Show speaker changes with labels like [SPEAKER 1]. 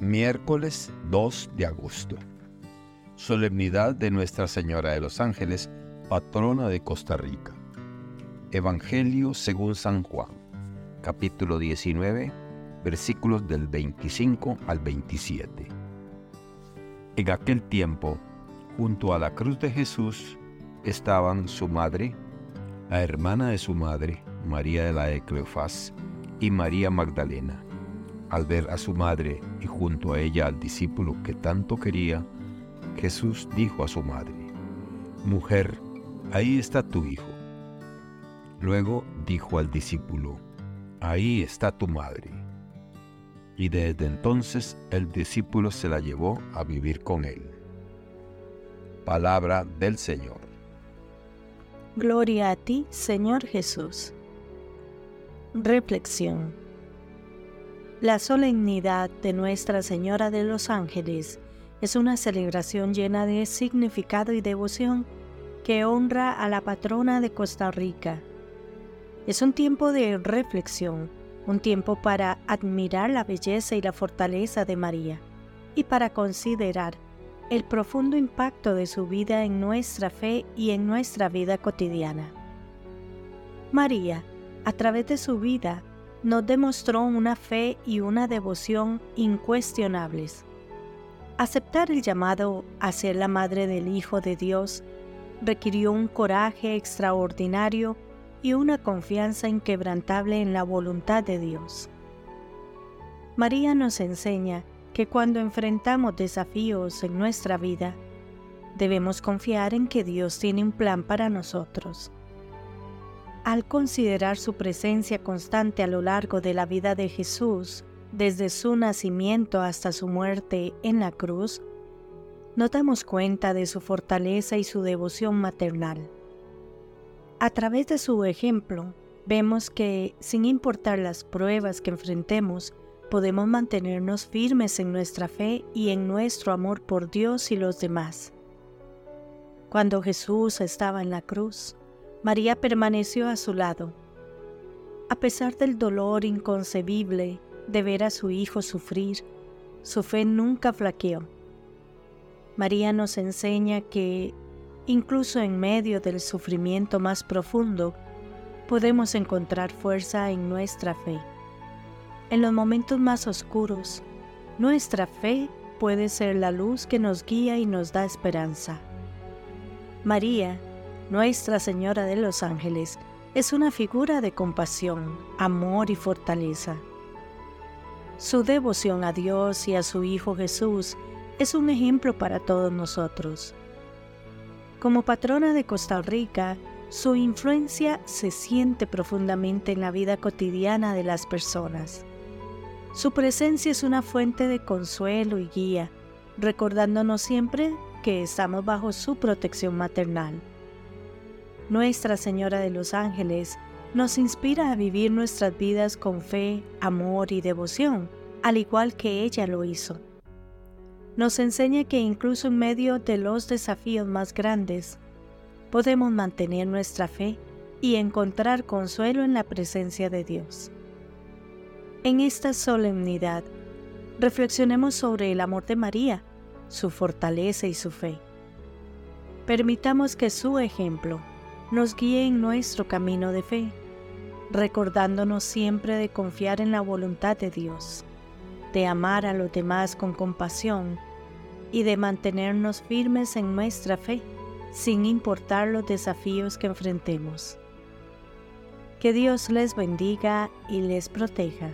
[SPEAKER 1] Miércoles 2 de agosto. Solemnidad de Nuestra Señora de los Ángeles, patrona de Costa Rica. Evangelio según San Juan, capítulo 19, versículos del 25 al 27. En aquel tiempo, junto a la cruz de Jesús, estaban su madre, la hermana de su madre, María de la de y María Magdalena al ver a su madre y junto a ella al discípulo que tanto quería, Jesús dijo a su madre, Mujer, ahí está tu hijo. Luego dijo al discípulo, Ahí está tu madre. Y desde entonces el discípulo se la llevó a vivir con él. Palabra del Señor.
[SPEAKER 2] Gloria a ti, Señor Jesús. Reflexión. La solemnidad de Nuestra Señora de los Ángeles es una celebración llena de significado y devoción que honra a la patrona de Costa Rica. Es un tiempo de reflexión, un tiempo para admirar la belleza y la fortaleza de María y para considerar el profundo impacto de su vida en nuestra fe y en nuestra vida cotidiana. María, a través de su vida, nos demostró una fe y una devoción incuestionables. Aceptar el llamado a ser la madre del Hijo de Dios requirió un coraje extraordinario y una confianza inquebrantable en la voluntad de Dios. María nos enseña que cuando enfrentamos desafíos en nuestra vida, debemos confiar en que Dios tiene un plan para nosotros al considerar su presencia constante a lo largo de la vida de Jesús, desde su nacimiento hasta su muerte en la cruz, nos damos cuenta de su fortaleza y su devoción maternal. A través de su ejemplo, vemos que, sin importar las pruebas que enfrentemos, podemos mantenernos firmes en nuestra fe y en nuestro amor por Dios y los demás. Cuando Jesús estaba en la cruz, María permaneció a su lado. A pesar del dolor inconcebible de ver a su hijo sufrir, su fe nunca flaqueó. María nos enseña que, incluso en medio del sufrimiento más profundo, podemos encontrar fuerza en nuestra fe. En los momentos más oscuros, nuestra fe puede ser la luz que nos guía y nos da esperanza. María, nuestra Señora de los Ángeles es una figura de compasión, amor y fortaleza. Su devoción a Dios y a su Hijo Jesús es un ejemplo para todos nosotros. Como patrona de Costa Rica, su influencia se siente profundamente en la vida cotidiana de las personas. Su presencia es una fuente de consuelo y guía, recordándonos siempre que estamos bajo su protección maternal. Nuestra Señora de los Ángeles nos inspira a vivir nuestras vidas con fe, amor y devoción, al igual que ella lo hizo. Nos enseña que incluso en medio de los desafíos más grandes, podemos mantener nuestra fe y encontrar consuelo en la presencia de Dios. En esta solemnidad, reflexionemos sobre el amor de María, su fortaleza y su fe. Permitamos que su ejemplo nos guíe en nuestro camino de fe, recordándonos siempre de confiar en la voluntad de Dios, de amar a los demás con compasión y de mantenernos firmes en nuestra fe sin importar los desafíos que enfrentemos. Que Dios les bendiga y les proteja.